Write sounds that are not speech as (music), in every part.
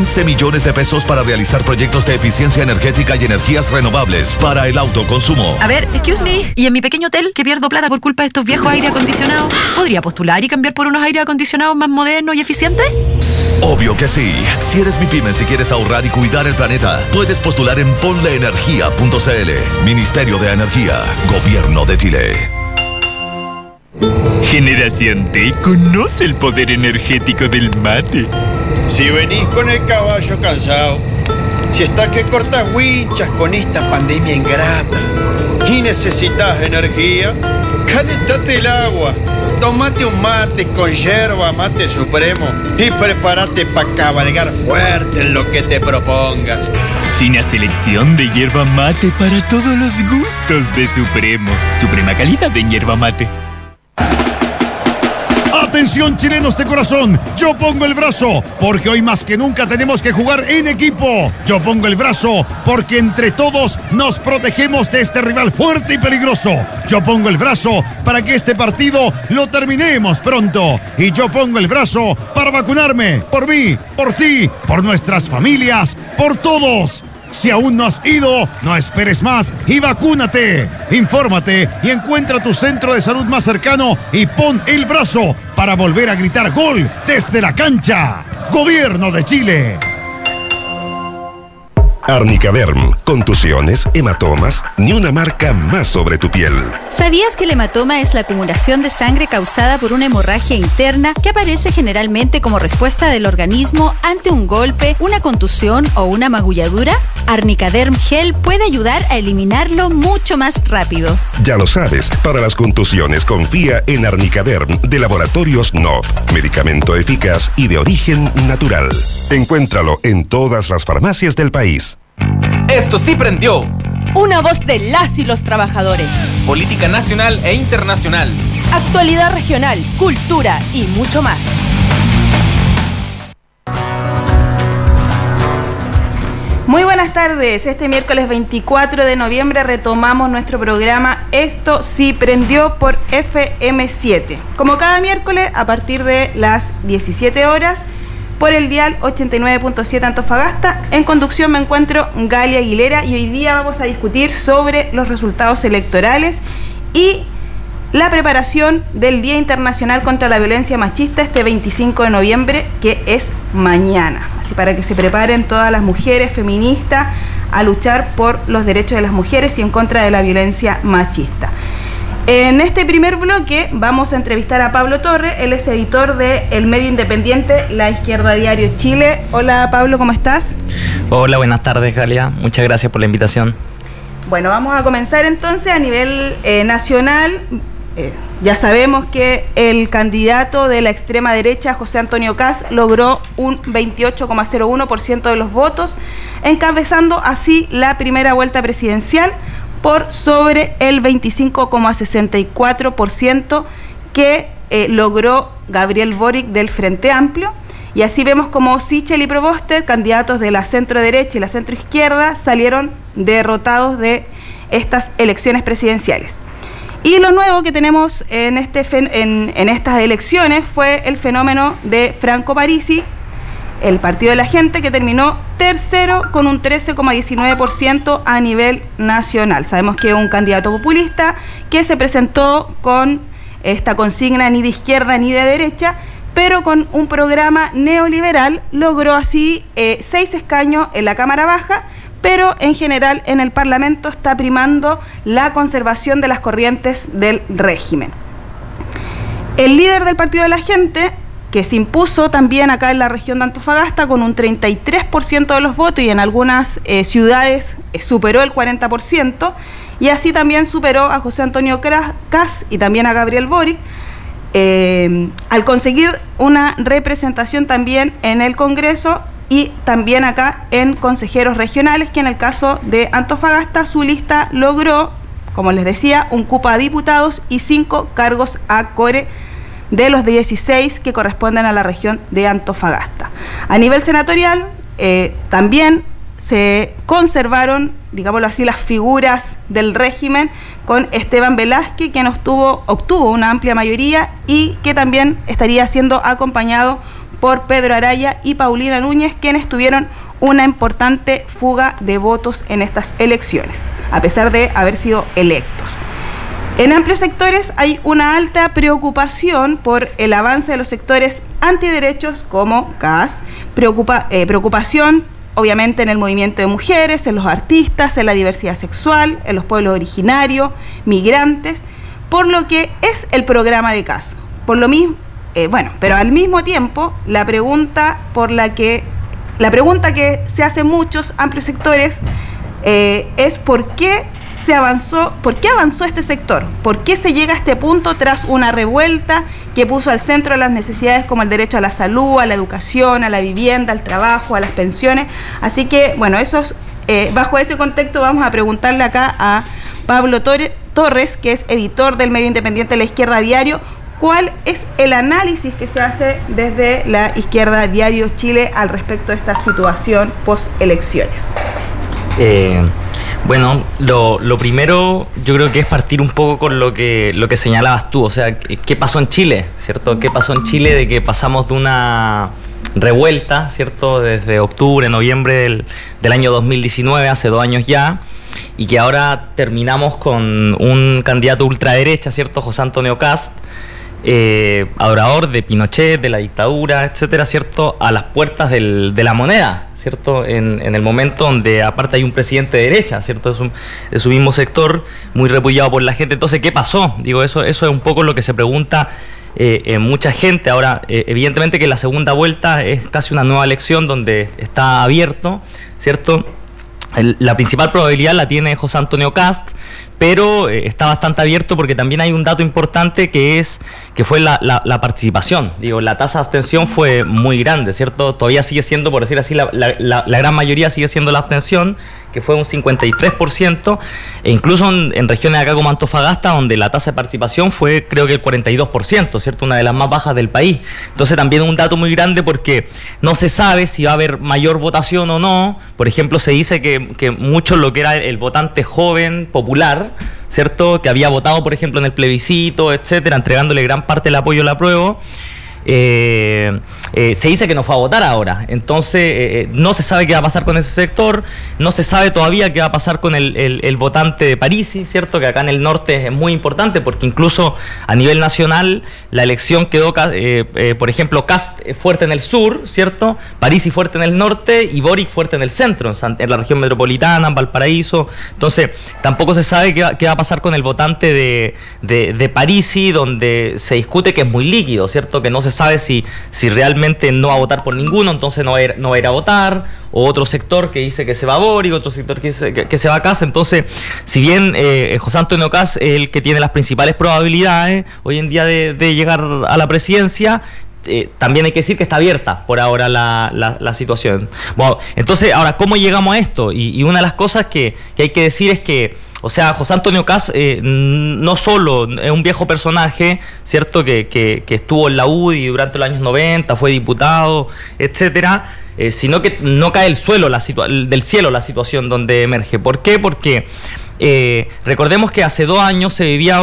15 millones de pesos para realizar proyectos de eficiencia energética y energías renovables para el autoconsumo. A ver, excuse me, ¿y en mi pequeño hotel que pierdo plata por culpa de estos viejos aire acondicionados? ¿Podría postular y cambiar por unos aire acondicionados más modernos y eficientes? Obvio que sí. Si eres mi pyme y quieres ahorrar y cuidar el planeta, puedes postular en ponleenergia.cl. Ministerio de Energía, Gobierno de Chile. Generación T conoce el poder energético del mate. Si venís con el caballo cansado, si estás que cortas winchas con esta pandemia ingrata y necesitas energía, calentate el agua, tomate un mate con yerba mate supremo y prepárate para cabalgar fuerte en lo que te propongas. Fina selección de hierba mate para todos los gustos de Supremo. Suprema calidad de hierba mate. Atención chilenos de corazón, yo pongo el brazo, porque hoy más que nunca tenemos que jugar en equipo. Yo pongo el brazo, porque entre todos nos protegemos de este rival fuerte y peligroso. Yo pongo el brazo para que este partido lo terminemos pronto. Y yo pongo el brazo para vacunarme, por mí, por ti, por nuestras familias, por todos. Si aún no has ido, no esperes más y vacúnate. Infórmate y encuentra tu centro de salud más cercano y pon el brazo para volver a gritar gol desde la cancha. Gobierno de Chile. Arnicaderm, contusiones, hematomas, ni una marca más sobre tu piel. ¿Sabías que el hematoma es la acumulación de sangre causada por una hemorragia interna que aparece generalmente como respuesta del organismo ante un golpe, una contusión o una magulladura? Arnicaderm Gel puede ayudar a eliminarlo mucho más rápido. Ya lo sabes, para las contusiones confía en Arnicaderm de Laboratorios NOP, medicamento eficaz y de origen natural. Encuéntralo en todas las farmacias del país. Esto sí prendió. Una voz de las y los trabajadores. Política nacional e internacional. Actualidad regional, cultura y mucho más. Muy buenas tardes. Este miércoles 24 de noviembre retomamos nuestro programa Esto sí prendió por FM7. Como cada miércoles, a partir de las 17 horas, por el dial 89.7 Antofagasta. En conducción me encuentro Galia Aguilera y hoy día vamos a discutir sobre los resultados electorales y la preparación del Día Internacional contra la Violencia Machista este 25 de noviembre, que es mañana. Así para que se preparen todas las mujeres feministas a luchar por los derechos de las mujeres y en contra de la violencia machista. En este primer bloque vamos a entrevistar a Pablo Torre, él es editor de el medio independiente La Izquierda Diario Chile. Hola Pablo, ¿cómo estás? Hola, buenas tardes Galia, muchas gracias por la invitación. Bueno, vamos a comenzar entonces a nivel eh, nacional. Eh, ya sabemos que el candidato de la extrema derecha, José Antonio Caz, logró un 28,01% de los votos, encabezando así la primera vuelta presidencial por sobre el 25,64% que eh, logró Gabriel Boric del Frente Amplio. Y así vemos como Sichel y Proboster, candidatos de la centro derecha y la centro izquierda, salieron derrotados de estas elecciones presidenciales. Y lo nuevo que tenemos en, este, en, en estas elecciones fue el fenómeno de Franco Parisi, el Partido de la Gente, que terminó tercero con un 13,19% a nivel nacional. Sabemos que es un candidato populista que se presentó con esta consigna ni de izquierda ni de derecha, pero con un programa neoliberal logró así eh, seis escaños en la Cámara Baja, pero en general en el Parlamento está primando la conservación de las corrientes del régimen. El líder del Partido de la Gente, que se impuso también acá en la región de Antofagasta con un 33% de los votos y en algunas eh, ciudades eh, superó el 40%, y así también superó a José Antonio Cas y también a Gabriel Boric, eh, al conseguir una representación también en el Congreso y también acá en consejeros regionales, que en el caso de Antofagasta su lista logró, como les decía, un cupo a diputados y cinco cargos a core de los 16 que corresponden a la región de Antofagasta. A nivel senatorial, eh, también se conservaron, digámoslo así, las figuras del régimen con Esteban Velázquez, quien obtuvo, obtuvo una amplia mayoría y que también estaría siendo acompañado por Pedro Araya y Paulina Núñez, quienes tuvieron una importante fuga de votos en estas elecciones, a pesar de haber sido electos. En amplios sectores hay una alta preocupación por el avance de los sectores antiderechos como CAS, eh, preocupación obviamente en el movimiento de mujeres, en los artistas, en la diversidad sexual, en los pueblos originarios, migrantes, por lo que es el programa de CAS. Por lo mismo, eh, bueno, pero al mismo tiempo la pregunta por la que la pregunta que se hace muchos amplios sectores eh, es por qué se avanzó, por qué avanzó este sector, por qué se llega a este punto tras una revuelta que puso al centro las necesidades como el derecho a la salud, a la educación, a la vivienda, al trabajo, a las pensiones. Así que, bueno, esos, eh, bajo ese contexto vamos a preguntarle acá a Pablo Torres, que es editor del medio independiente de la izquierda diario, cuál es el análisis que se hace desde la izquierda diario Chile al respecto de esta situación post elecciones. Eh, bueno, lo, primero yo creo que es partir un poco con lo que, lo que señalabas tú, o sea, ¿qué pasó en Chile? ¿Cierto? ¿Qué pasó en Chile de que pasamos de una revuelta, ¿cierto? Desde octubre, noviembre del, del año 2019, hace dos años ya, y que ahora terminamos con un candidato ultraderecha, ¿cierto? José Antonio Cast, eh, adorador de Pinochet, de la dictadura, etcétera, ¿cierto? A las puertas del, de la moneda, ¿cierto? En, el momento donde aparte hay un presidente de derecha, ¿cierto? De su, mismo sector, muy repudiado por la gente. Entonces, ¿qué pasó? Digo, eso, eso es un poco lo que se pregunta eh, mucha gente. Ahora, eh, evidentemente que la segunda vuelta es casi una nueva elección donde está abierto, ¿cierto? la principal probabilidad la tiene José Antonio Cast, pero eh, está bastante abierto porque también hay un dato importante que es que fue la, participación. Digo, la tasa de abstención fue muy grande, ¿cierto? Todavía sigue siendo, por decir así, la, la gran mayoría sigue siendo la abstención, que fue un 53%, e incluso en, regiones acá como Antofagasta, donde la tasa de participación fue creo que el 42%, ¿cierto? Una de las más bajas del país. Entonces también un dato muy grande porque no se sabe si va a haber mayor votación o no. Por ejemplo, se dice que, que mucho lo que era el, votante joven, popular, ¿cierto? Que había votado, por ejemplo, en el plebiscito, etcétera, entregándole gran parte del apoyo a la prueba. Eh, eh, se dice que no fue a votar ahora. Entonces, eh, no se sabe qué va a pasar con ese sector, no se sabe todavía qué va a pasar con el, votante de Parisi, ¿cierto? Que acá en el norte es muy importante porque incluso a nivel nacional la elección quedó, por ejemplo, Cast fuerte en el sur, ¿cierto? Parisi fuerte en el norte y Boric fuerte en el centro, en, la región metropolitana, en Valparaíso. Entonces, tampoco se sabe qué va, a pasar con el votante de, de Parisi, donde se discute que es muy líquido, ¿cierto? Que no se sabe si, si realmente no va a votar por ninguno, entonces no va, a ir, no va a votar, o otro sector que dice que se va a Boric, otro sector que dice que, se va a Casa. Entonces, si bien eh, José Antonio Cas es el que tiene las principales probabilidades hoy en día de, llegar a la presidencia, eh, también hay que decir que está abierta por ahora la, la, situación. Bueno, entonces, ahora, ¿cómo llegamos a esto? Y, una de las cosas que, que hay que decir es que o sea, José Antonio Cas eh, no solo es un viejo personaje, ¿cierto? Que, que, estuvo en la UDI durante los años 90, fue diputado, etcétera, eh, sino que no cae el suelo la del cielo la situación donde emerge. ¿Por qué? Porque eh, recordemos que hace dos años se vivía,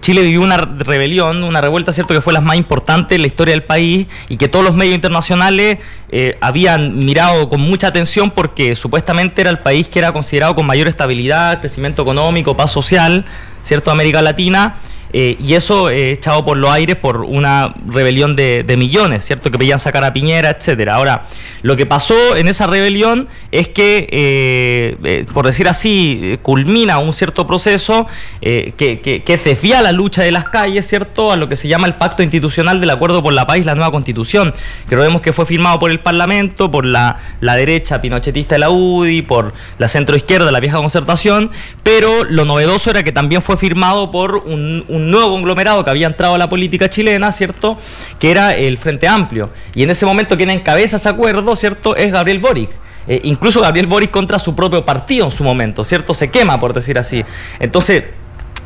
Chile vivió una rebelión, una revuelta, cierto, que fue la más importante en la historia del país y que todos los medios internacionales eh, habían mirado con mucha atención porque supuestamente era el país que era considerado con mayor estabilidad, crecimiento económico, paz social, cierto, América Latina. Eh, y eso eh, echado por los aires por una rebelión de, millones, ¿cierto? Que pedían sacar a Piñera, etcétera. Ahora, lo que pasó en esa rebelión es que, eh, por decir así, culmina un cierto proceso que, que, que, desvía la lucha de las calles, ¿cierto? A lo que se llama el pacto institucional del acuerdo por la paz y la nueva constitución, que vemos que fue firmado por el Parlamento, por la, la derecha pinochetista de la UDI, por la centro izquierda, la vieja concertación, pero lo novedoso era que también fue firmado por un nuevo conglomerado que había entrado a la política chilena, ¿cierto? Que era el Frente Amplio. Y en ese momento quien encabeza ese acuerdo, ¿cierto? Es Gabriel Boric. Eh, incluso Gabriel Boric contra su propio partido en su momento, ¿cierto? Se quema, por decir así. Entonces,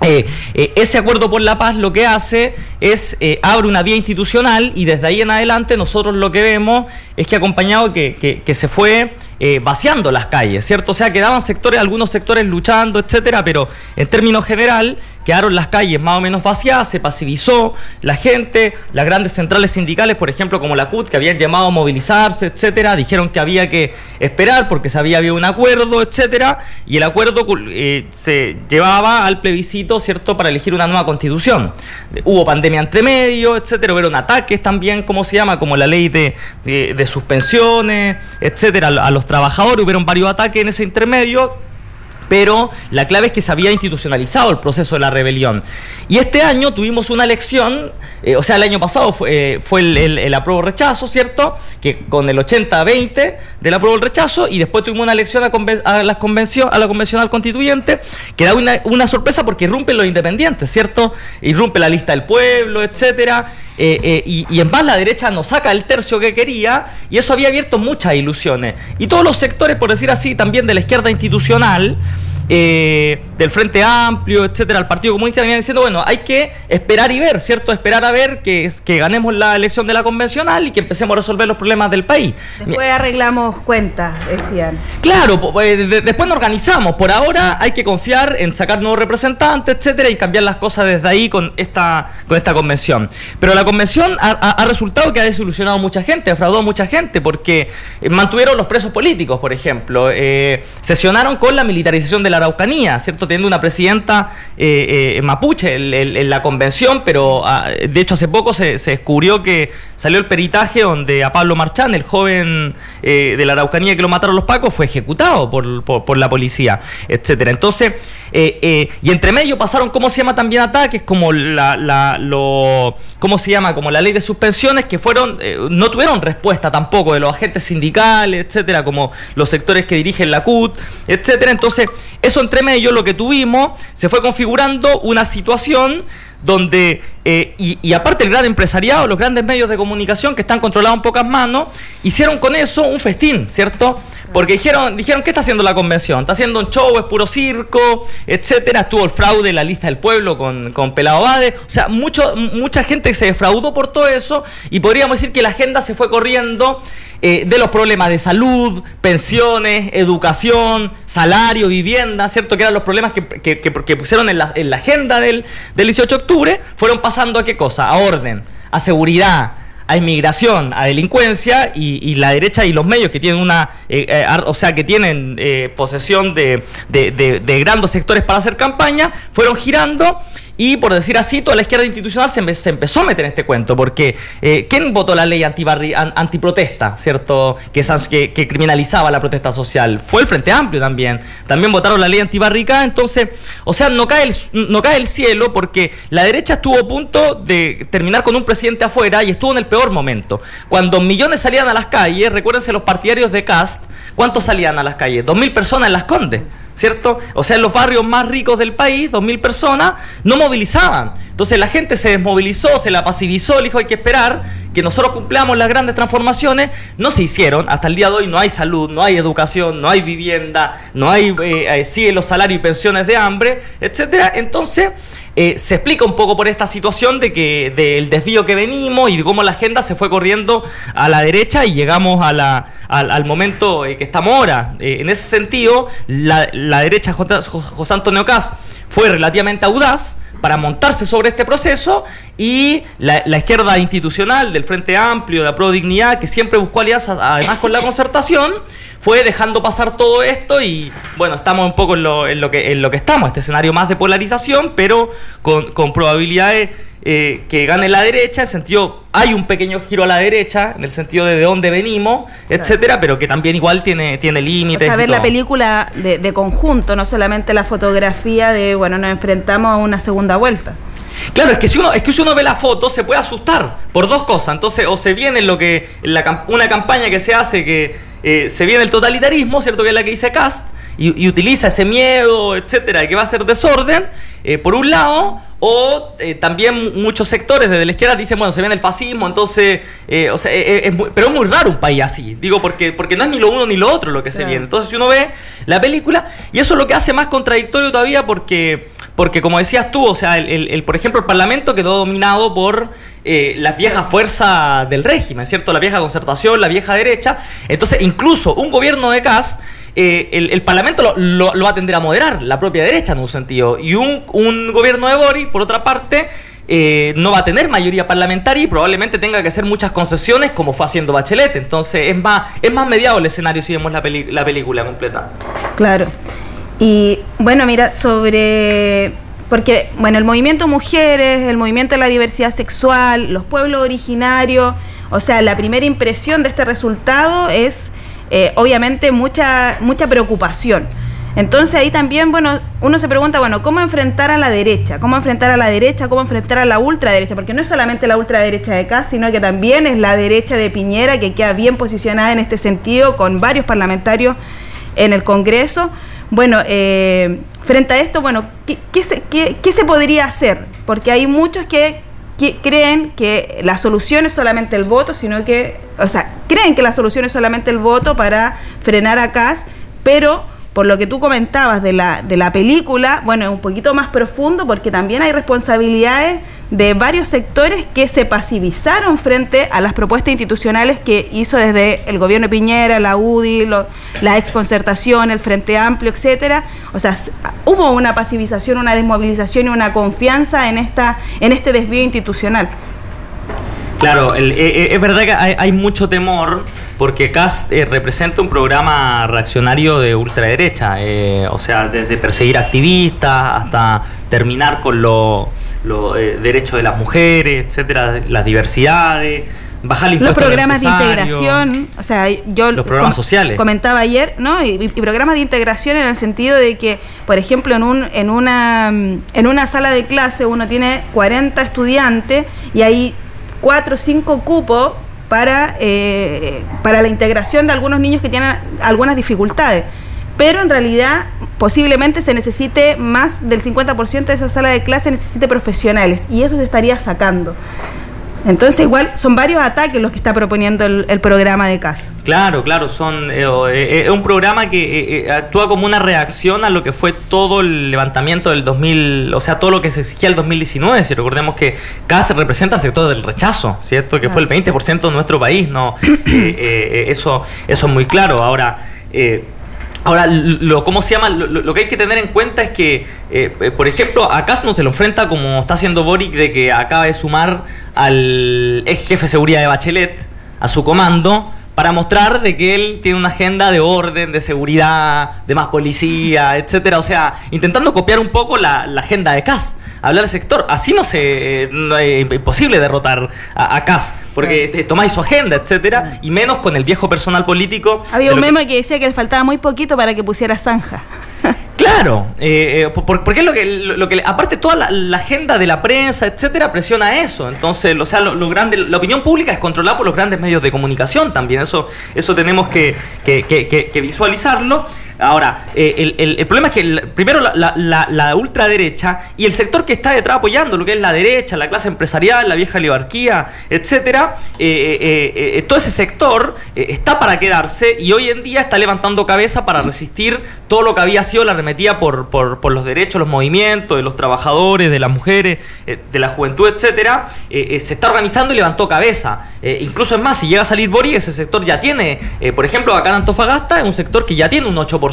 eh, eh, ese acuerdo por la paz lo que hace es eh, abre una vía institucional y desde ahí en adelante nosotros lo que vemos es que acompañado que, que, se fue vaciando las calles, ¿cierto? O sea, quedaban sectores, algunos sectores luchando, etcétera, pero en términos general quedaron las calles más o menos vacías, se pasivizó la gente, las grandes centrales sindicales, por ejemplo, como la CUT, que habían llamado a movilizarse, etcétera, dijeron que había que esperar porque se había habido un acuerdo, etcétera, y el acuerdo eh, se llevaba al plebiscito, ¿cierto?, para elegir una nueva constitución. Hubo pandemia entre medio, etcétera, hubieron ataques también, ¿cómo se llama? Como la ley de suspensiones, etcétera, a los trabajadores, hubieron varios ataques en ese intermedio pero la clave es que se había institucionalizado el proceso de la rebelión. Y este año tuvimos una elección, eh, o sea, el año pasado fue, eh, fue el, el, apruebo rechazo, ¿cierto? Que con el 80-20 del apruebo rechazo, y después tuvimos una elección a, a, la, convención, a la convencional constituyente, que da una, una sorpresa porque irrumpen los independientes, ¿cierto? Irrumpe la lista del pueblo, etcétera. Eh, y, y, en más la derecha nos saca el tercio que quería y eso había abierto muchas ilusiones. Y todos los sectores, por decir así, también de la izquierda institucional, eh, del Frente Amplio, etcétera, al Partido Comunista venían diciendo, bueno, hay que esperar y ver, ¿cierto? Esperar a ver que, que ganemos la elección de la convencional y que empecemos a resolver los problemas del país. Después arreglamos cuentas, decían. Claro, eh, después nos organizamos. Por ahora hay que confiar en sacar nuevos representantes, etcétera, y cambiar las cosas desde ahí con esta, con esta convención. Pero la convención ha, resultado que ha desilusionado mucha gente, ha defraudado mucha gente, porque eh, mantuvieron los presos políticos, por ejemplo. sesionaron con la militarización de la Araucanía, ¿cierto? Teniendo una presidenta eh, eh, mapuche en, la convención, pero ah, de hecho hace poco se, descubrió que salió el peritaje donde a Pablo Marchán, el joven eh, de la Araucanía que lo mataron los pacos, fue ejecutado por, la policía, etcétera. Entonces, y entre medio pasaron, ¿cómo se llama también ataques? Como la, ¿cómo se llama? Como la ley de suspensiones que fueron, no tuvieron respuesta tampoco de los agentes sindicales, etcétera, como los sectores que dirigen la CUT, etcétera. Entonces, eso entre medio lo que tuvimos, se fue configurando una situación donde, eh, y, aparte el gran empresariado, los grandes medios de comunicación que están controlados en pocas manos, hicieron con eso un festín, ¿cierto? Porque dijeron, dijeron, ¿qué está haciendo la convención? Está haciendo un show, es puro circo, etcétera. Estuvo el fraude en la lista del pueblo con, con Pelado Bade. O sea, mucho, mucha gente se defraudó por todo eso y podríamos decir que la agenda se fue corriendo eh, de los problemas de salud, pensiones, educación, salario, vivienda, ¿cierto? Que eran los problemas que, que, pusieron en la, en la agenda del, del 18 de octubre, fueron pasando a qué cosa? A orden, a seguridad, a inmigración, a delincuencia y, la derecha y los medios que tienen una, eh, eh, o sea, que tienen posesión de, de, de, grandes sectores para hacer campaña, fueron girando y por decir así, toda la izquierda institucional se, empezó a meter en este cuento, porque eh, ¿quién votó la ley antiprotesta, ¿cierto? Que, que, que, criminalizaba la protesta social? Fue el Frente Amplio también. También votaron la ley antibarricada, entonces, o sea, no cae, el, no cae el cielo porque la derecha estuvo a punto de terminar con un presidente afuera y estuvo en el peor momento. Cuando millones salían a las calles, recuérdense los partidarios de Cast, ¿cuántos salían a las calles? Dos mil personas en las Condes. ¿Cierto? O sea, en los barrios más ricos del país, 2.000 personas, no movilizaban. Entonces la gente se desmovilizó, se la pasivizó, le dijo hay que esperar que nosotros cumplamos las grandes transformaciones. No se hicieron, hasta el día de hoy no hay salud, no hay educación, no hay vivienda, no hay, eh, eh los salarios y pensiones de hambre, etcétera. Entonces eh, se explica un poco por esta situación de que del desvío que venimos y de cómo la agenda se fue corriendo a la derecha y llegamos a la, al, momento eh, que estamos ahora. Eh, en ese sentido, la, la derecha José Antonio Cas fue relativamente audaz para montarse sobre este proceso y la, izquierda institucional del Frente Amplio, de la Pro Dignidad, que siempre buscó alianzas además con la concertación, fue dejando pasar todo esto y bueno, estamos un poco en lo, en lo, que, en lo que estamos, este escenario más de polarización, pero con, con probabilidades eh, que gane la derecha, en el sentido, hay un pequeño giro a la derecha, en el sentido de de dónde venimos, etcétera, pero que también igual tiene, tiene límites. O ver la película de, de conjunto, no solamente la fotografía de, bueno, nos enfrentamos a una segunda vuelta. Claro, es que si uno, es que si uno ve la foto se puede asustar por dos cosas. Entonces, o se viene lo que una campaña que se hace que eh, se viene el totalitarismo, ¿cierto? Que es la que dice Cast, y, utiliza ese miedo, etcétera, que va a ser desorden, eh, por un lado, o eh, también muchos sectores desde la izquierda dicen, bueno, se viene el fascismo, entonces, o sea, pero es muy raro un país así, digo, porque, porque no es ni lo uno ni lo otro lo que se viene. Entonces, si uno ve la película, y eso es lo que hace más contradictorio todavía, porque, porque como decías tú, o sea, el, por ejemplo, el Parlamento quedó dominado por las viejas fuerzas del régimen, ¿cierto? La vieja concertación, la vieja derecha. Entonces, incluso un gobierno de Cas eh, el, Parlamento lo, va a tender a moderar, la propia derecha en un sentido. Y un, gobierno de Boris, por otra parte, eh, no va a tener mayoría parlamentaria y probablemente tenga que hacer muchas concesiones como fue haciendo Bachelet. Entonces es más, es más mediado el escenario si vemos la, la película completa. Claro. Y bueno, mira, sobre porque, bueno, el movimiento mujeres, el movimiento de la diversidad sexual, los pueblos originarios, o sea, la primera impresión de este resultado es eh, obviamente mucha, mucha preocupación. Entonces ahí también, bueno, uno se pregunta, bueno, ¿cómo enfrentar a la derecha? ¿Cómo enfrentar a la derecha? ¿Cómo enfrentar a la ultraderecha? Porque no es solamente la ultraderecha de acá, sino que también es la derecha de Piñera, que queda bien posicionada en este sentido, con varios parlamentarios en el Congreso. Bueno, eh, frente a esto, bueno, ¿qué, se, qué, se podría hacer? Porque hay muchos que, creen que la solución es solamente el voto, sino que, o sea, creen que la solución es solamente el voto para frenar a Cas, pero por lo que tú comentabas de la, de la película, bueno, es un poquito más profundo porque también hay responsabilidades de varios sectores que se pasivizaron frente a las propuestas institucionales que hizo desde el gobierno de Piñera, la UDI, la exconcertación, el Frente Amplio, etcétera. O sea, hubo una pasivización, una desmovilización y una confianza en esta en este desvío institucional. Claro, el, eh, eh, es verdad que hay, hay mucho temor porque CAS eh, representa un programa reaccionario de ultraderecha, eh, o sea, desde perseguir activistas hasta terminar con los lo, eh, derechos de las mujeres, etcétera, las diversidades. Bajar el los programas de integración, o sea, yo programas sociales. comentaba ayer, ¿no? Y, programas de integración en el sentido de que, por ejemplo, en un en una mm, en una sala de clase uno tiene 40 estudiantes y ahí cuatro o cinco cupos para, eh, para la integración de algunos niños que tienen algunas dificultades. Pero en realidad posiblemente se necesite más del 50% de esa sala de clase, necesite profesionales y eso se estaría sacando. Entonces igual son varios ataques los que está proponiendo el, programa de CAS. Claro, claro, son eh, eh, es un programa que actúa como una reacción a lo que fue todo el levantamiento del 2000, o sea, todo lo que se exigía el 2019. Si recordemos que CAS representa el sector del rechazo, ¿cierto? Que fue el 20% de nuestro país, ¿no? (coughs) eso, eso es muy claro. Ahora, Ahora, lo, ¿cómo se llama? Lo, que hay que tener en cuenta es que, eh, eh, por ejemplo, acá no se lo enfrenta como está haciendo Boric de que acaba de sumar al ex jefe de seguridad de Bachelet a su comando para mostrar de que él tiene una agenda de orden, de seguridad, de más policía, etcétera. O sea, intentando copiar un poco la, agenda de Cast hablar del sector. Así no se es imposible derrotar a, a Kass, porque tomáis su agenda, etcétera, y menos con el viejo personal político. Había un meme que... decía que le faltaba muy poquito para que pusiera zanja. (laughs) Claro, eh, eh porque es lo que, lo que aparte toda la, agenda de la prensa, etcétera, presiona eso. Entonces, o sea, lo, grande, la opinión pública es controlada por los grandes medios de comunicación también. Eso, eso tenemos que, que, que visualizarlo. Ahora, eh, el, problema es que primero la, ultraderecha y el sector que está detrás apoyando, lo que es la derecha, la clase empresarial, la vieja oligarquía, etcétera, eh, eh, todo ese sector está para quedarse y hoy en día está levantando cabeza para resistir todo lo que había sido la arremetida por, por, los derechos, los movimientos de los trabajadores, de las mujeres, de la juventud, etcétera. se está organizando y levantó cabeza. incluso es más, si llega a salir Bori, ese sector ya tiene, por ejemplo, acá en Antofagasta, es un sector que ya tiene un 8%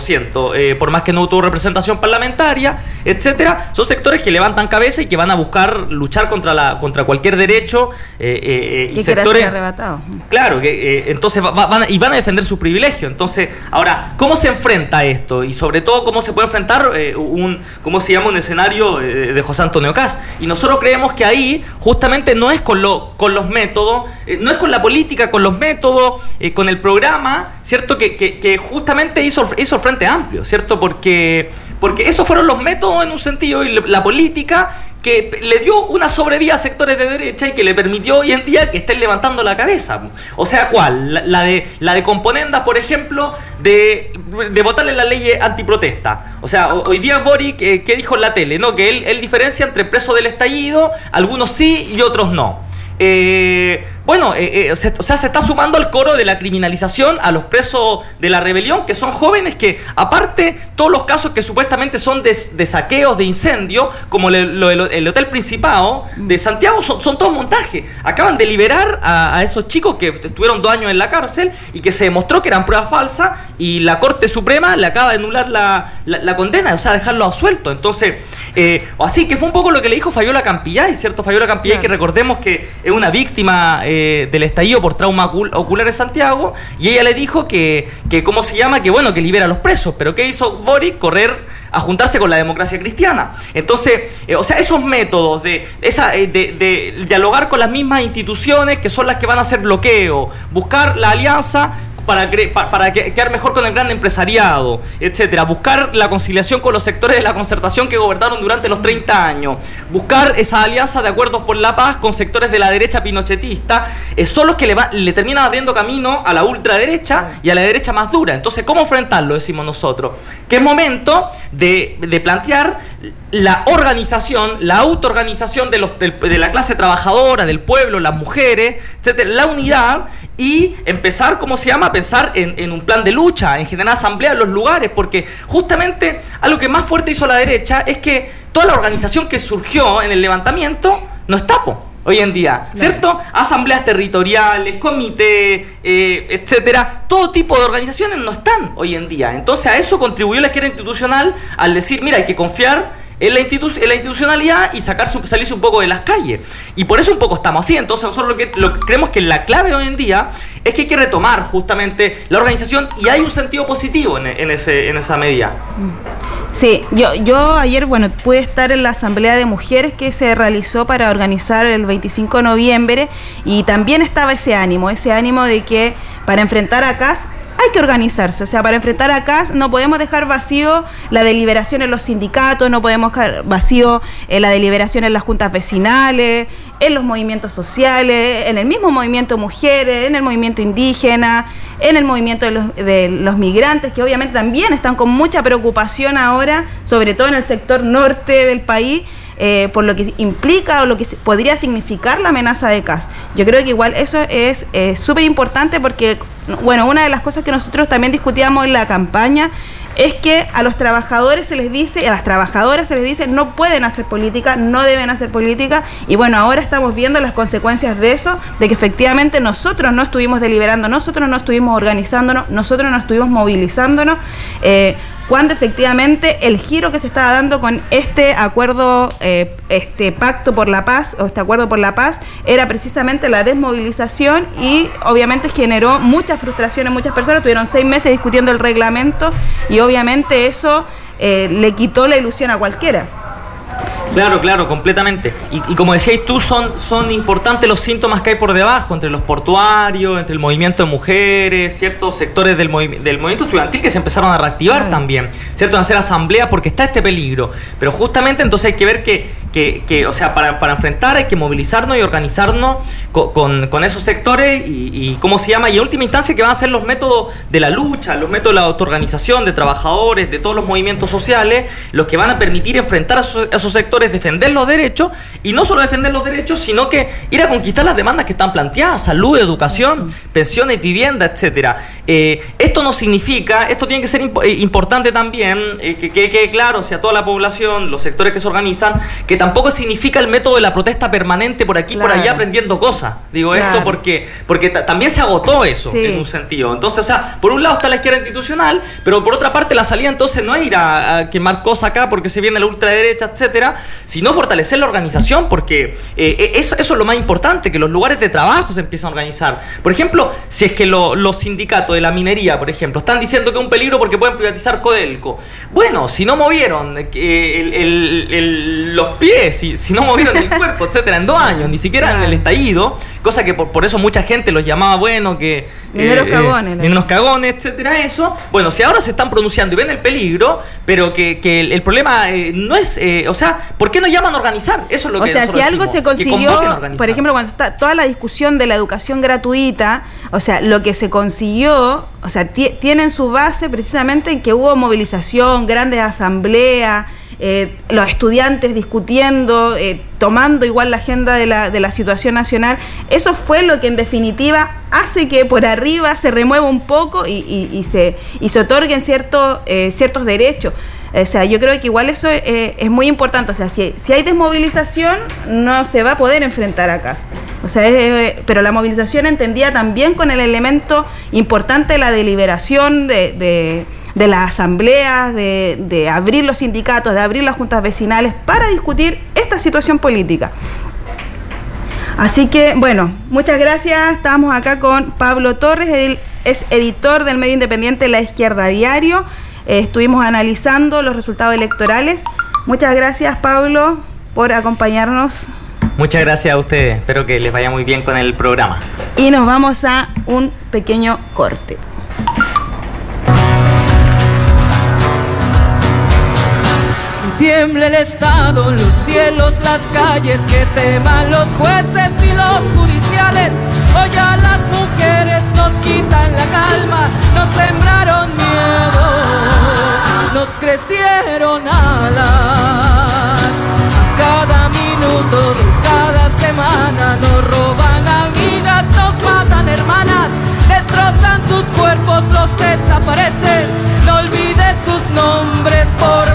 eh, por más que no tuvo representación parlamentaria, etcétera, son sectores que levantan cabeza y que van a buscar luchar contra la contra cualquier derecho eh, eh, y sectores arrebatado. Claro, que entonces van y van a defender su privilegio. Entonces, ahora, ¿cómo se enfrenta esto? Y sobre todo, ¿cómo se puede enfrentar un cómo se llama un escenario de José Antonio Cas? Y nosotros creemos que ahí justamente no es con lo con los métodos, no es con la política, con los métodos, con el programa, ¿cierto? Que, que, justamente hizo, hizo Frente Amplio, ¿cierto? Porque, porque esos fueron los métodos en un sentido y la política que le dio una sobrevía a sectores de derecha y que le permitió hoy en día que estén levantando la cabeza. O sea, ¿cuál? La, de, la de componendas, por ejemplo, de, de votarle la ley antiprotesta. O sea, hoy día Boric, eh, ¿qué dijo en la tele? No, que él, él diferencia entre presos del estallido, algunos sí y otros no. Eh, bueno, eh, eh, se, o sea, se está sumando al coro de la criminalización a los presos de la rebelión, que son jóvenes que, aparte, todos los casos que supuestamente son de, de saqueos, de incendio, como le- lo- el, el Hotel Principado de Santiago, son, son todos montajes. Acaban de liberar a, a esos chicos que estuvieron dos años en la cárcel y que se demostró que eran pruebas falsas y la Corte Suprema le acaba de anular la, la- la condena, o sea, dejarlo suelto. Entonces, eh, así que fue un poco lo que le dijo Fabiola Campillay, ¿cierto? Fabiola Campillay, que recordemos que es una víctima del estallido por trauma ocul- ocular en Santiago, y ella le dijo que, que, ¿cómo se llama? Que bueno, que libera a los presos, pero ¿qué hizo Boric? Correr a juntarse con la democracia cristiana. Entonces, eh, o sea, esos métodos de, esa, eh, de, de dialogar con las mismas instituciones que son las que van a hacer bloqueo, buscar la alianza para, para que- quedar mejor con el gran empresariado, etcétera. Buscar la conciliación con los sectores de la concertación que gobernaron durante los 30 años. Buscar esa alianza de acuerdos por la paz con sectores de la derecha pinochetista. eh, son los que le, va- le terminan abriendo camino a la ultraderecha y a la derecha más dura. Entonces, ¿cómo enfrentarlo? Decimos nosotros. Que es momento de, plantear la organización, la autoorganización de, de la clase trabajadora, del pueblo, las mujeres, etcétera, la unidad y empezar, ¿cómo se llama? A pensar en, en un plan de lucha, en generar asamblea en los lugares, porque justamente algo que más fuerte hizo la derecha es que toda la organización que surgió en el levantamiento no está, po, hoy en día, ¿cierto? Asambleas territoriales, comités, eh, etcétera, todo tipo de organizaciones no están hoy en día. Entonces a eso contribuyó la izquierda institucional al decir, mira, hay que confiar en la, institu- en la institucionalidad y sacar su- salirse un poco de las calles. Y por eso un poco estamos así. Entonces nosotros lo que, lo que creemos que la clave hoy en día es que hay que retomar justamente la organización y hay un sentido positivo en, en ese, en esa medida. Sí, yo, yo ayer, bueno, pude estar en la Asamblea de Mujeres que se realizó para organizar el 25 de noviembre y también estaba ese ánimo, ese ánimo de que para enfrentar a CAS hay que organizarse, o sea, para enfrentar a CAS no podemos dejar vacío la deliberación en los sindicatos, no podemos dejar vacío eh, la deliberación en las juntas vecinales, en los movimientos sociales, en el mismo movimiento mujeres, en el movimiento indígena, en el movimiento de los, de los migrantes, que obviamente también están con mucha preocupación ahora, sobre todo en el sector norte del país, eh, por lo que implica o lo que podría significar la amenaza de CAS. Yo creo que igual eso es eh, súper importante porque, bueno, una de las cosas que nosotros también discutíamos en la campaña es que a los trabajadores se les dice, a las trabajadoras se les dice, no pueden hacer política, no deben hacer política, y bueno, ahora estamos viendo las consecuencias de eso, de que efectivamente nosotros no estuvimos deliberando, nosotros no estuvimos organizándonos, nosotros no estuvimos movilizándonos, eh, cuando efectivamente el giro que se estaba dando con este acuerdo, eh, este pacto por la paz o este acuerdo por la paz era precisamente la desmovilización y obviamente generó mucha frustración en muchas personas. Tuvieron seis meses discutiendo el reglamento y obviamente eso eh, le quitó la ilusión a cualquiera. Claro, claro, completamente. Y, y como decías tú, son, son importantes los síntomas que hay por debajo, entre los portuarios, entre el movimiento de mujeres, ciertos sectores del, movi- del movimiento estudiantil que se empezaron a reactivar también, ¿cierto? En hacer asambleas porque está este peligro. Pero justamente entonces hay que ver que, que, que, o sea, para, para enfrentar hay que movilizarnos y organizarnos co- con, con esos sectores y, y, ¿cómo se llama? Y en última instancia que van a ser los métodos de la lucha, los métodos de la autoorganización, de trabajadores, de todos los movimientos sociales, los que van a permitir enfrentar a esos, a esos sectores, defender los derechos y no solo defender los derechos, sino que ir a conquistar las demandas que están planteadas, salud, educación, pensiones, vivienda, etcétera. Eh, esto no significa, esto tiene que ser eh, importante también, eh, que que quede claro, o sea, toda la población, los sectores que se organizan, que tampoco significa el método de la protesta permanente por aquí, por Claro. allá, aprendiendo cosas. Digo Claro. esto porque, porque ta- también se agotó eso Sí. en un sentido. Entonces, o sea, por un lado está la izquierda institucional, pero por otra parte la salida entonces no es ir a, a quemar cosas acá porque se viene la ultraderecha, etcétera, sino fortalecer la organización porque eh, eh, eso, eso es lo más importante, que los lugares de trabajo se empiezan a organizar. Por ejemplo, si es que lo- los sindicatos de la minería, por ejemplo, están diciendo que es un peligro porque pueden privatizar Codelco. Bueno, si no movieron eh, el- el- el- los pies, si, si no movieron el cuerpo, etcétera, en dos años, ni siquiera en el estallido, cosa que por, por eso mucha gente los llamaba, bueno, que... Mineros cagones, mineros cagones, etcétera, eso. Bueno, si ahora se están pronunciando y ven el peligro, pero que, que el, el problema eh, no es... eh, o sea, ¿por qué no llaman a organizar? Eso es lo O que sea, si algo decimos, se consiguió, por ejemplo, cuando está toda la discusión de la educación gratuita, o sea, lo que se consiguió, o sea, ti- tienen su base precisamente en que hubo movilización, grandes asambleas, eh, los estudiantes discutiendo, eh, tomando igual la agenda de la, de la situación nacional, eso fue lo que en definitiva hace que por arriba se remueva un poco y, se, y se otorguen ciertos, eh, ciertos derechos. O sea, yo creo que igual eso eh, es muy importante. O sea, si, si, hay desmovilización, no se va a poder enfrentar acá. O sea, eh, pero la movilización entendía también con el elemento importante de la deliberación, de, de, las asambleas, de, de abrir los sindicatos, de abrir las juntas vecinales para discutir esta situación política. Así que, bueno, muchas gracias. Estamos acá con Pablo Torres, él es editor del medio independiente La Izquierda Diario. Eh, estuvimos analizando los resultados electorales. Muchas gracias, Pablo, por acompañarnos. Muchas gracias a ustedes. Espero que les vaya muy bien con el programa. Y nos vamos a un pequeño corte. Tiemble el Estado, los cielos, las calles, que teman los jueces y los judiciales. Hoy a las mujeres nos quitan la calma, nos sembraron miedo, nos crecieron alas. Cada minuto de cada semana nos roban amigas, nos matan hermanas, destrozan sus cuerpos, los desaparecen. No olvides sus nombres, por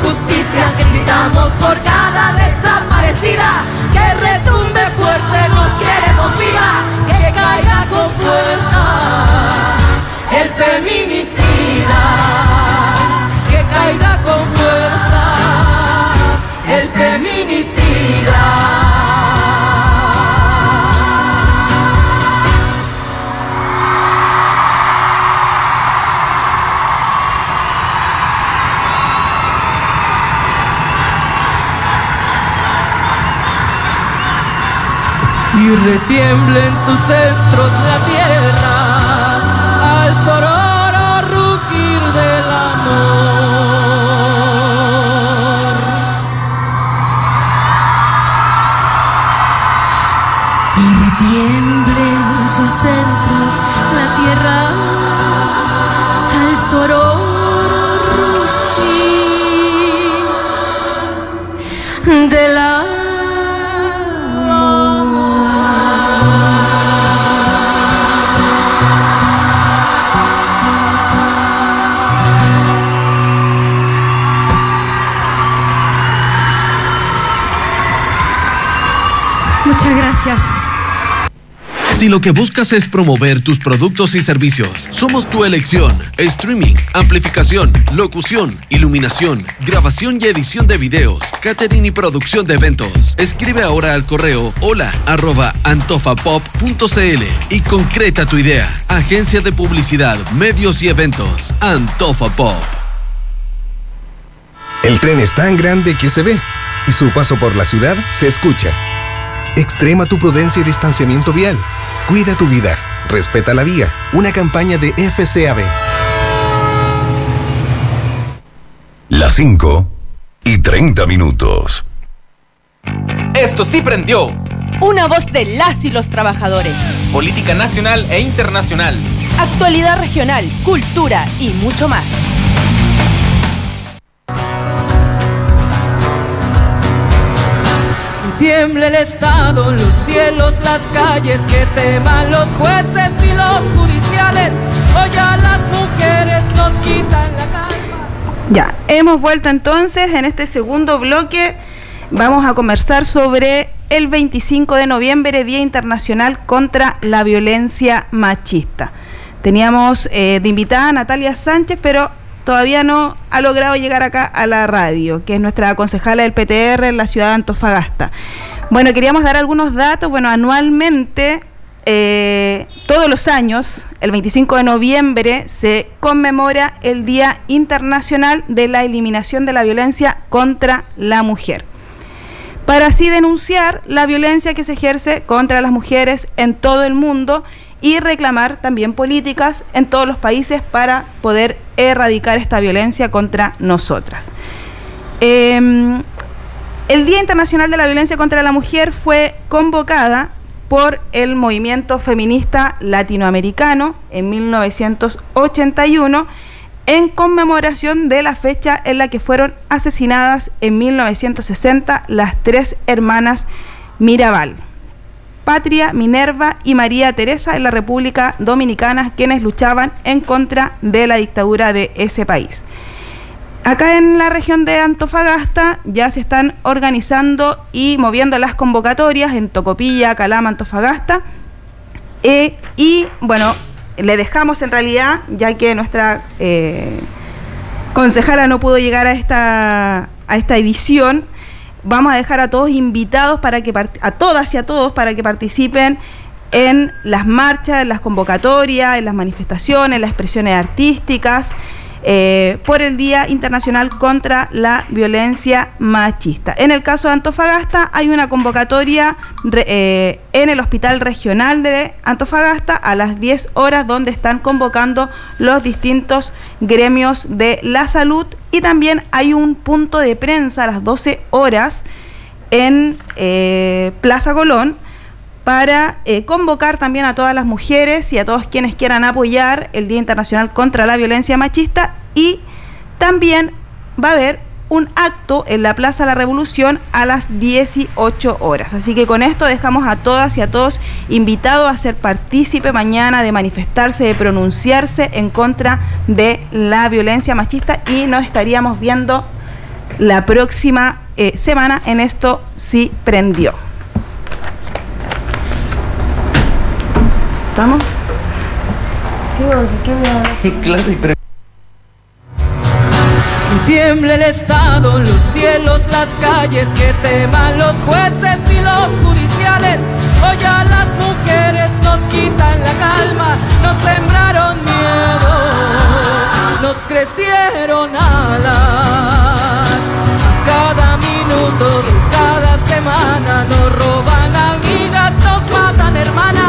Justicia, gritamos por Y retiemble en sus centros la tierra al sororo rugir del amor. tiemble en sus centros la tierra al soror Si lo que buscas es promover tus productos y servicios, somos tu elección. Streaming, amplificación, locución, iluminación, grabación y edición de videos, catering y producción de eventos. Escribe ahora al correo hola arroba y concreta tu idea. Agencia de Publicidad, Medios y Eventos. Antofa Pop. El tren es tan grande que se ve y su paso por la ciudad se escucha. Extrema tu prudencia y distanciamiento vial. Cuida tu vida. Respeta la vía. Una campaña de FCAB. Las 5 y 30 minutos. Esto sí prendió. Una voz de las y los trabajadores. Política nacional e internacional. Actualidad regional, cultura y mucho más. Tiembla el Estado, los cielos, las calles, que teman los jueces y los judiciales. Hoy a las mujeres nos quitan la calma. Ya, hemos vuelto entonces en este segundo bloque. Vamos a conversar sobre el 25 de noviembre, Día Internacional contra la Violencia Machista. Teníamos eh, de invitada a Natalia Sánchez, pero todavía no ha logrado llegar acá a la radio, que es nuestra concejala del PTR en la ciudad de Antofagasta. Bueno, queríamos dar algunos datos. Bueno, anualmente, eh, todos los años, el 25 de noviembre, se conmemora el Día Internacional de la Eliminación de la Violencia contra la Mujer. Para así denunciar la violencia que se ejerce contra las mujeres en todo el mundo y reclamar también políticas en todos los países para poder erradicar esta violencia contra nosotras. Em, el Día Internacional de la Violencia contra la Mujer fue convocada por el movimiento feminista latinoamericano en 1981 en conmemoración de la fecha en la que fueron asesinadas en 1960 las tres hermanas Mirabal. Patria, Minerva y María Teresa en la República Dominicana, quienes luchaban en contra de la dictadura de ese país. Acá en la región de Antofagasta ya se están organizando y moviendo las convocatorias en Tocopilla, Calama, Antofagasta. Eh, y bueno, le dejamos en realidad, ya que nuestra eh, concejala no pudo llegar a esta, a esta edición, vamos a dejar a todos invitados para que a todas y a todos para que participen en las marchas, en las convocatorias, en las manifestaciones, en las expresiones artísticas. Eh, por el Día Internacional contra la Violencia Machista. En el caso de Antofagasta hay una convocatoria eh, en el Hospital Regional de Antofagasta a las 10 horas donde están convocando los distintos gremios de la salud y también hay un punto de prensa a las 12 horas en eh, Plaza Colón para eh, convocar también a todas las mujeres y a todos quienes quieran apoyar el Día Internacional contra la Violencia Machista y también va a haber un acto en la Plaza la Revolución a las 18 horas. Así que con esto dejamos a todas y a todos invitados a ser partícipe mañana, de manifestarse, de pronunciarse en contra de la violencia machista y nos estaríamos viendo la próxima eh, semana en esto sí prendió. ¿Estamos? Sí, ¿qué voy a claro, pero... Y tiembla el Estado, los cielos, las calles, que teman los jueces y los judiciales. Hoy a las mujeres nos quitan la calma, nos sembraron miedo, nos crecieron alas. Cada minuto de cada semana nos roban amigas, nos matan hermanas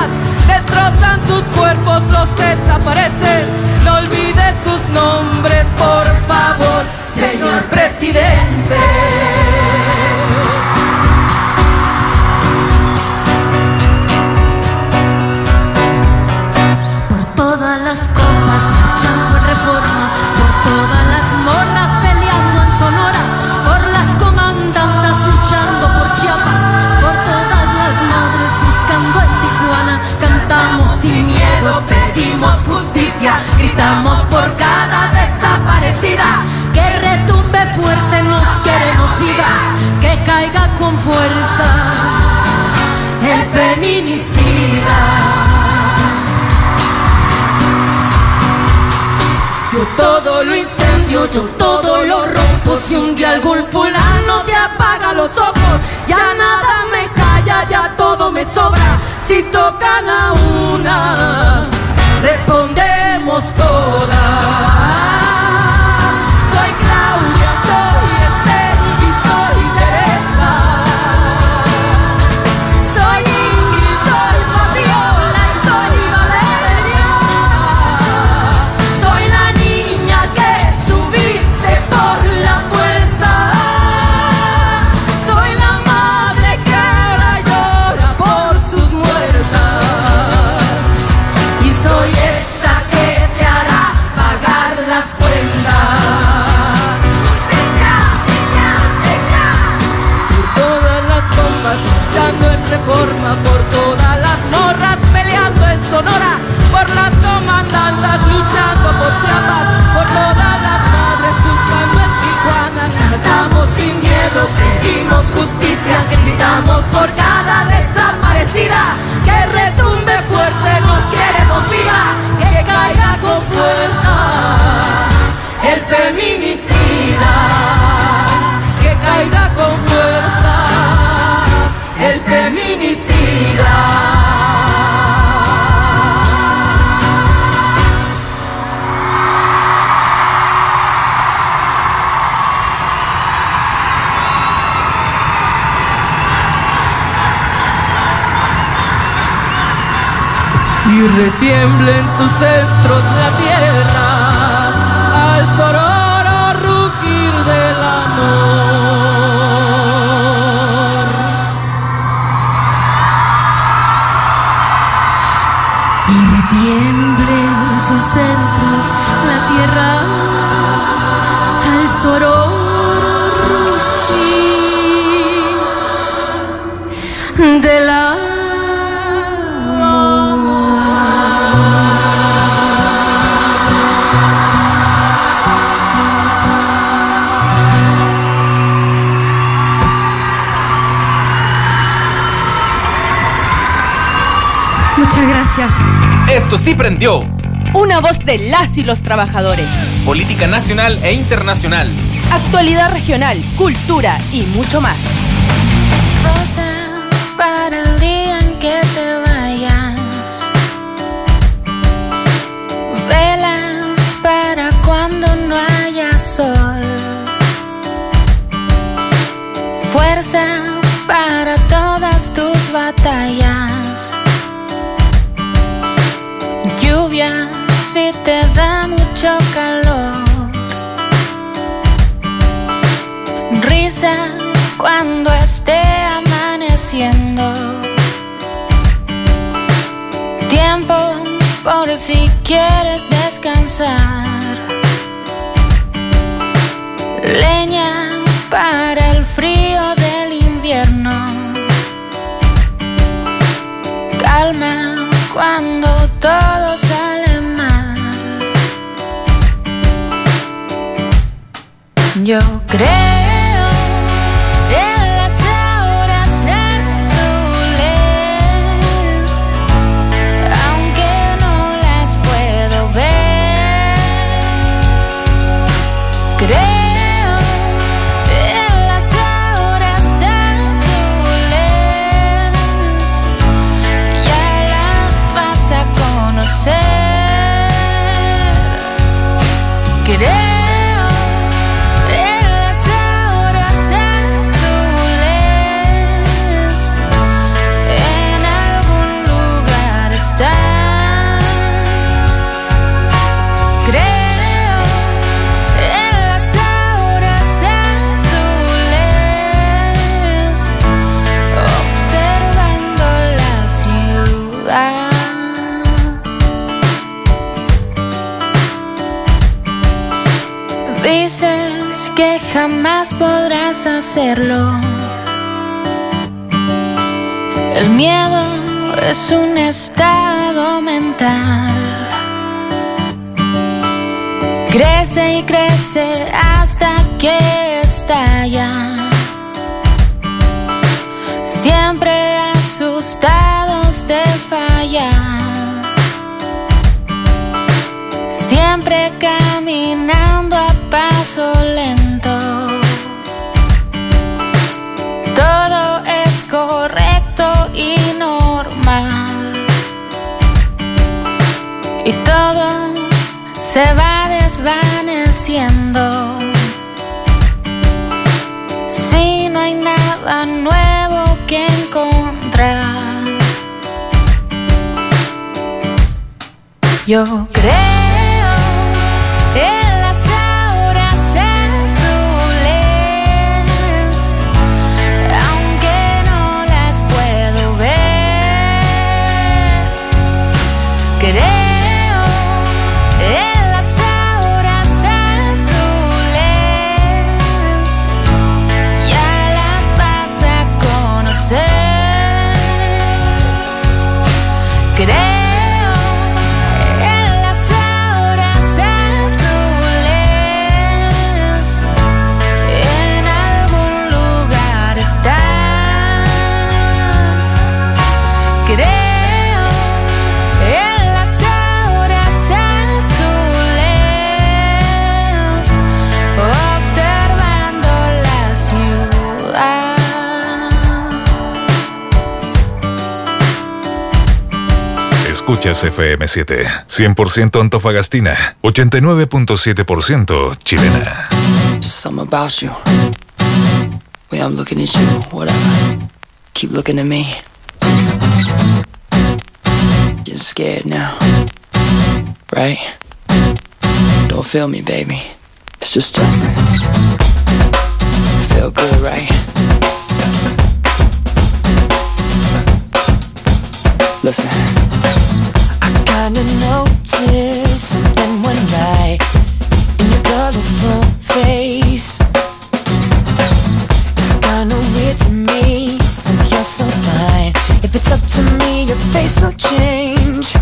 los desaparecen. No olvides sus nombres, por favor, señor presidente. Gritamos por cada desaparecida, que retumbe fuerte, nos queremos viva, que caiga con fuerza el feminicida. Yo todo lo incendio, yo todo lo rompo. Si un día algún fulano te apaga los ojos, ya nada me calla, ya todo me sobra. Si tocan a una, respondemos todas. Pedimos justicia, gritamos por cada desaparecida, que retumbe fuerte, nos queremos vivas, que caiga con fuerza el feminicida, Y retiemble en sus centros la tierra al sororo rugir del amor. y retiemble en sus centros la tierra al sororo Esto sí prendió. Una voz de las y los trabajadores. Política nacional e internacional. Actualidad regional, cultura y mucho más. Rosas para el día en que te vayas. Velas para cuando no haya sol. Fuerza para todas tus batallas. Si te da mucho calor. Risa cuando esté amaneciendo. Tiempo por si quieres caminando a paso lento. Todo es correcto y normal. Y todo se va desvaneciendo. Si no hay nada nuevo que encontrar. Yo creo Escuchas FM7, 100% Antofagastina, 89.7% chilena. Just something about you. Way I'm looking at you, whatever. Keep looking at me. Getting scared now. Right? Don't feel me, baby. It's just Justin. Feel good, right? Listen. I kinda noticed something one night in your colorful face. It's kinda weird to me since you're so fine. If it's up to me, your face will change.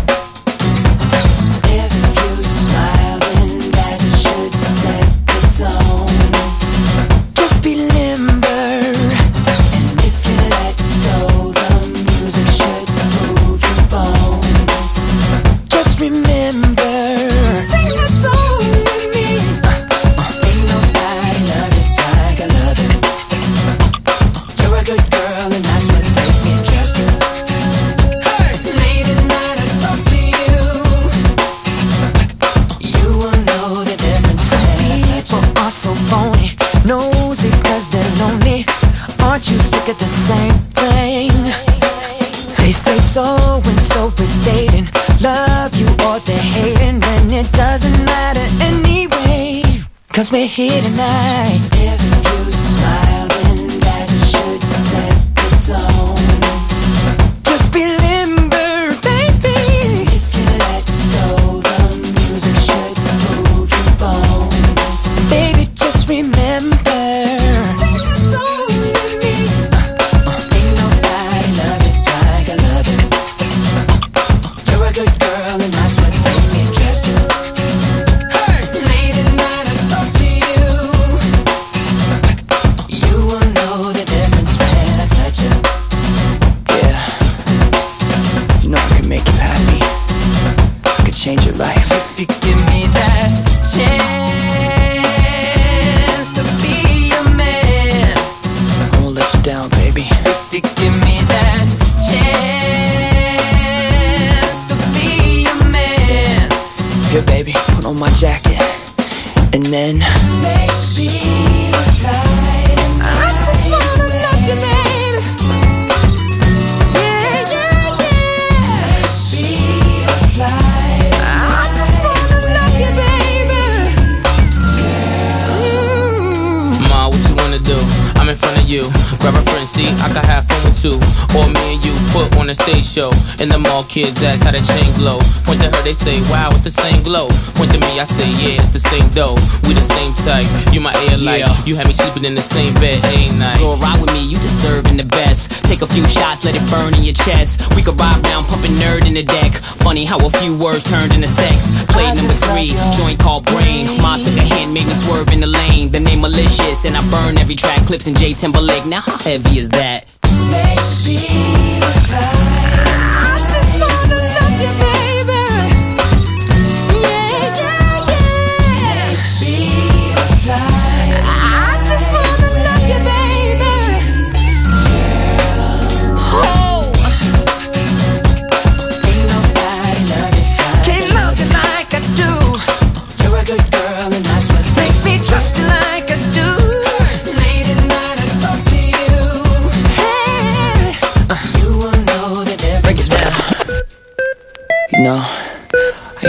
Grab a friend seat, I can have fun with two. Or me and you put on a stage show. And the mall kids ask how the chain glow. Point to her, they say, wow, it's the same glow. Point to me, I say, yeah, it's the same dough. We the same type. You my air light. You had me sleeping in the same bed, ain't night. Go ride with me, you deserving the best. Take a few shots, let it burn in your chest. We could ride round, pumping nerd in the deck. Funny how a few words turned into sex. Play number three, joint called brain. Ma took a hand, made me swerve in the lane. The name malicious, and I burn every track. Clips in J Timberlake. Now how heavy is is that?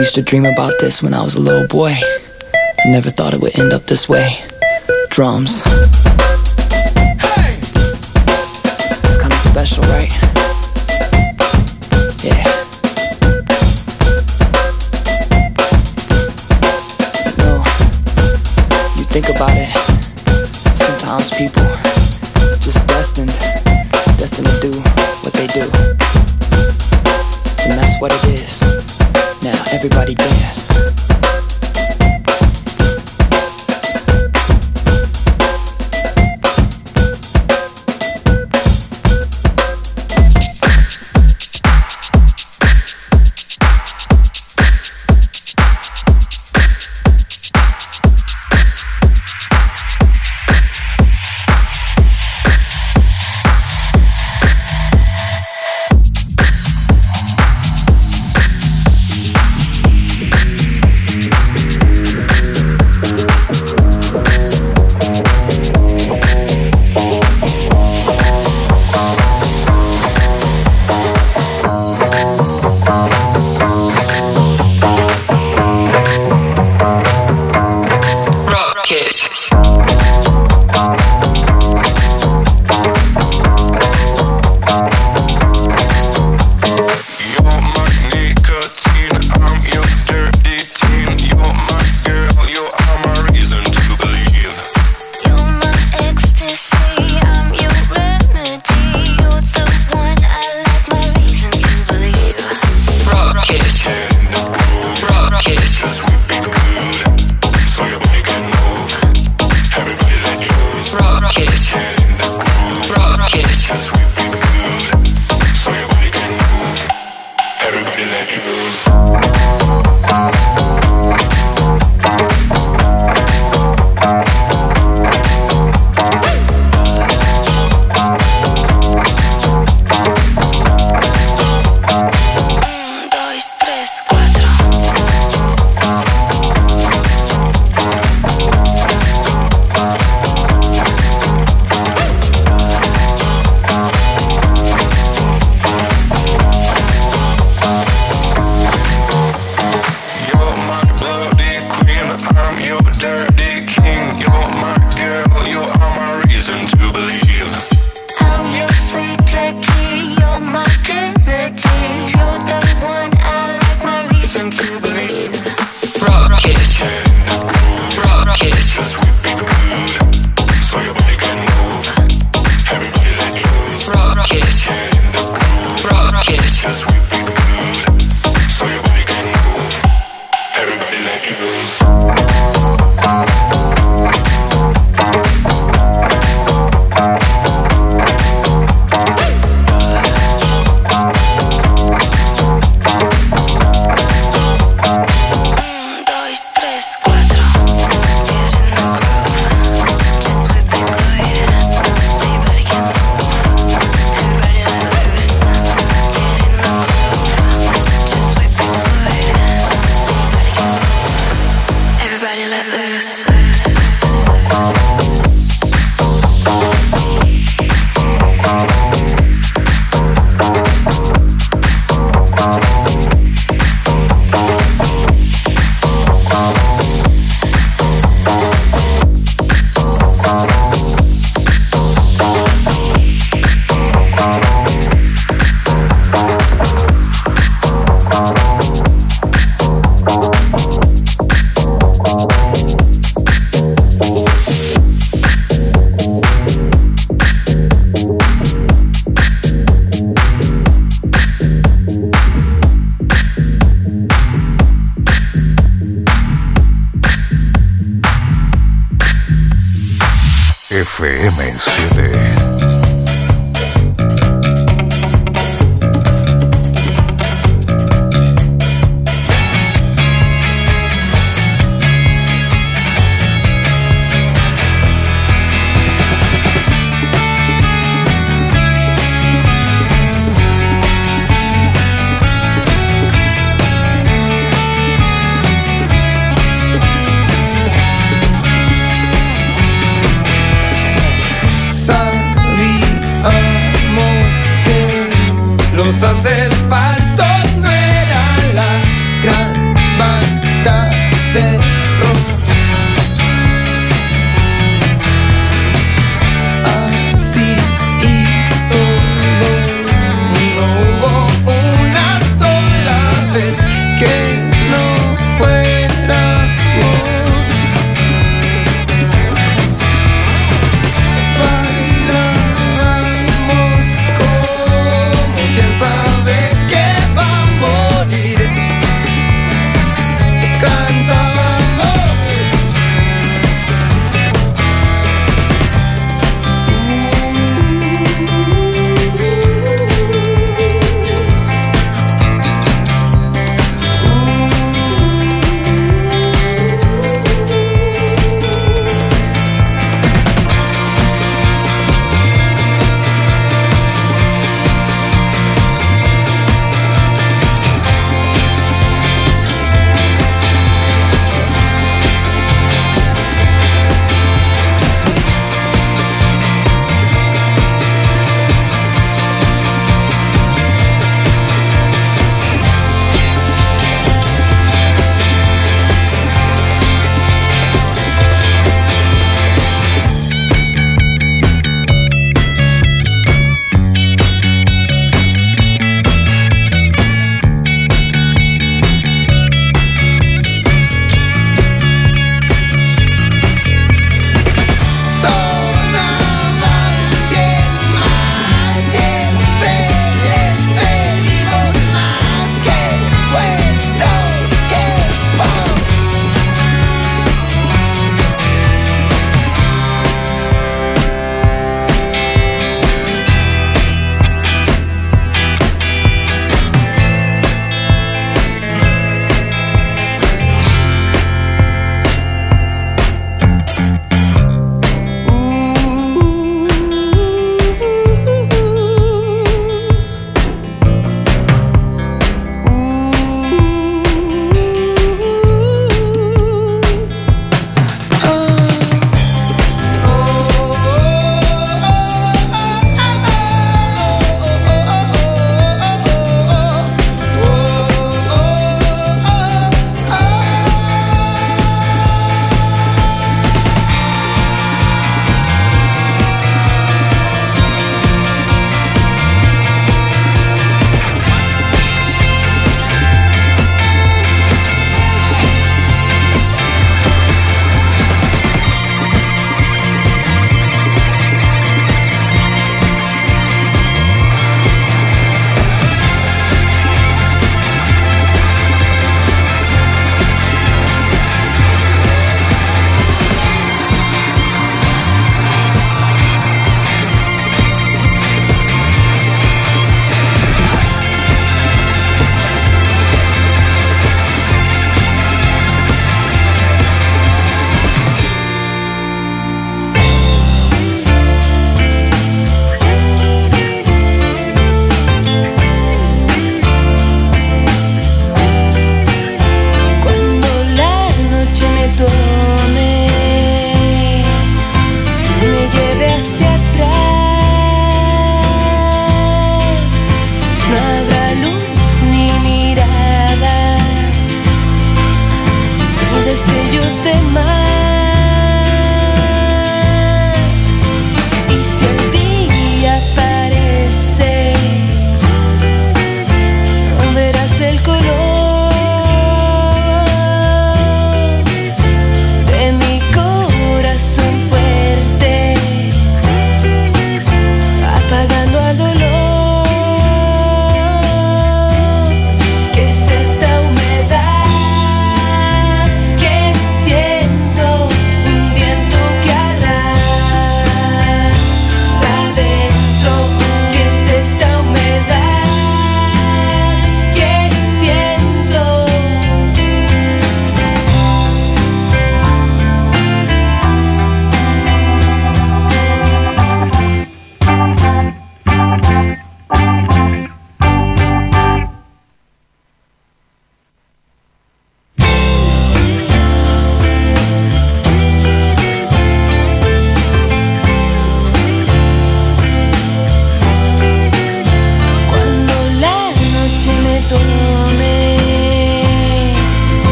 Used to dream about this when I was a little boy. I never thought it would end up this way. Drums. It's kinda special, right? Yeah. You know, you think about it. Sometimes people Yes. FM7.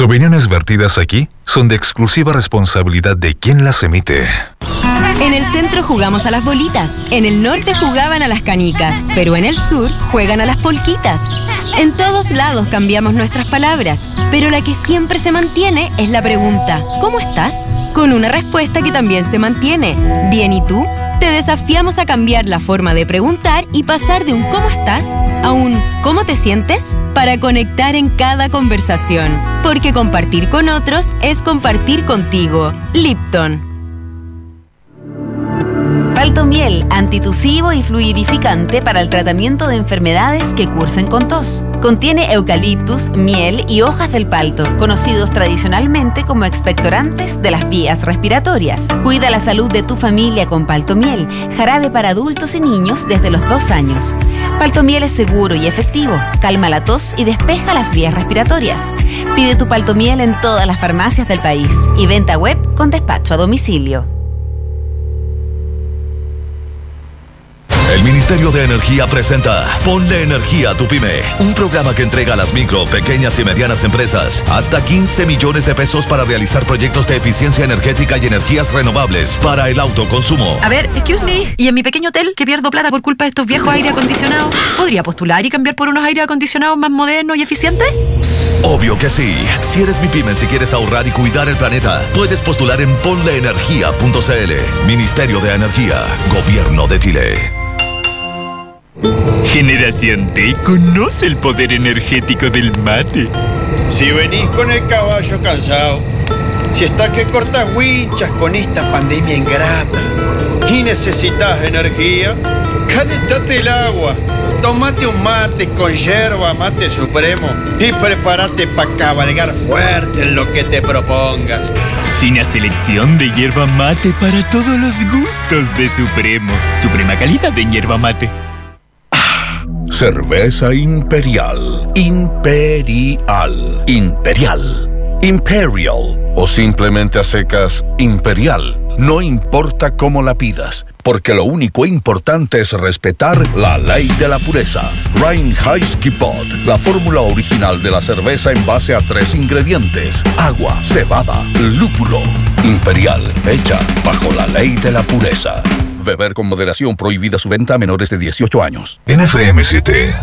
Las opiniones vertidas aquí son de exclusiva responsabilidad de quien las emite. En el centro jugamos a las bolitas, en el norte jugaban a las canicas, pero en el sur juegan a las polquitas. En todos lados cambiamos nuestras palabras, pero la que siempre se mantiene es la pregunta, ¿cómo estás? Con una respuesta que también se mantiene, ¿bien y tú? Te desafiamos a cambiar la forma de preguntar y pasar de un ¿cómo estás? a un ¿cómo te sientes? Para conectar en cada conversación. Porque compartir con otros es compartir contigo. Lipton. Paltomiel, antitusivo y fluidificante para el tratamiento de enfermedades que cursen con tos. Contiene eucaliptus, miel y hojas del palto, conocidos tradicionalmente como expectorantes de las vías respiratorias. Cuida la salud de tu familia con Paltomiel, jarabe para adultos y niños desde los dos años. Paltomiel es seguro y efectivo, calma la tos y despeja las vías respiratorias. Pide tu Paltomiel en todas las farmacias del país y venta web con despacho a domicilio. Ministerio de Energía presenta Ponle Energía a tu Pyme, un programa que entrega a las micro, pequeñas y medianas empresas hasta 15 millones de pesos para realizar proyectos de eficiencia energética y energías renovables para el autoconsumo. A ver, excuse me, ¿y en mi pequeño hotel que pierdo plata por culpa de estos viejos aire acondicionados? ¿Podría postular y cambiar por unos aire acondicionados más modernos y eficientes? Obvio que sí. Si eres mi pyme, si quieres ahorrar y cuidar el planeta, puedes postular en ponleenergia.cl. Ministerio de Energía, Gobierno de Chile. Generación T conoce el poder energético del mate. Si venís con el caballo cansado, si estás que cortas winchas con esta pandemia ingrata y necesitas energía, calentate el agua, tomate un mate con yerba mate supremo y prepárate para cabalgar fuerte en lo que te propongas. Fina selección de hierba mate para todos los gustos de Supremo. Suprema calidad en hierba mate. Cerveza Imperial. Imperial. Imperial. Imperial. O simplemente a secas Imperial. No importa cómo la pidas, porque lo único importante es respetar la ley de la pureza. Reinheitsgebot, la fórmula original de la cerveza en base a tres ingredientes: agua, cebada, lúpulo. Imperial, hecha bajo la ley de la pureza. Beber con moderación prohibida su venta a menores de 18 años. NFM7.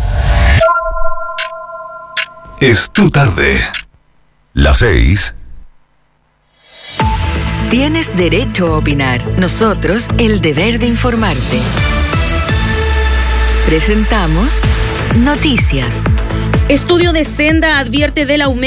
Es tu tarde. Las 6. Tienes derecho a opinar. Nosotros, el deber de informarte. Presentamos Noticias. Estudio de Senda advierte del aumento